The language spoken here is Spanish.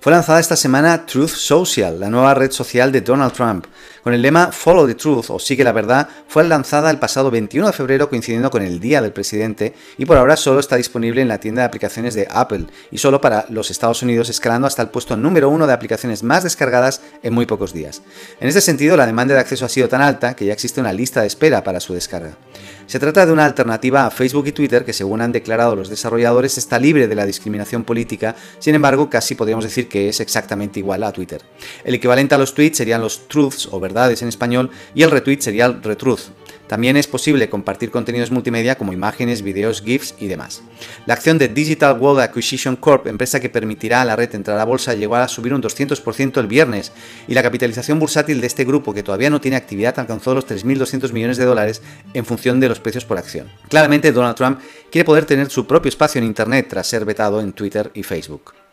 Fue lanzada esta semana Truth Social, la nueva red social de Donald Trump. Con el lema Follow the Truth o Sigue la Verdad, fue lanzada el pasado 21 de febrero coincidiendo con el Día del Presidente y por ahora solo está disponible en la tienda de aplicaciones de Apple y solo para los Estados Unidos, escalando hasta el puesto número uno de aplicaciones más descargadas en muy pocos días. En este sentido, la demanda de acceso ha sido tan alta que ya existe una lista de espera para su descarga. Se trata de una alternativa a Facebook y Twitter que, según han declarado los desarrolladores, está libre de la discriminación política, sin embargo, casi podríamos decir que es exactamente igual a Twitter. El equivalente a los tweets serían los truths o verdades en español y el retweet sería el retruth. También es posible compartir contenidos multimedia como imágenes, videos, GIFs y demás. La acción de Digital World Acquisition Corp, empresa que permitirá a la red entrar a bolsa, llegó a subir un 200% el viernes y la capitalización bursátil de este grupo, que todavía no tiene actividad, alcanzó los 3.200 millones de dólares en función de los precios por acción. Claramente Donald Trump quiere poder tener su propio espacio en Internet tras ser vetado en Twitter y Facebook.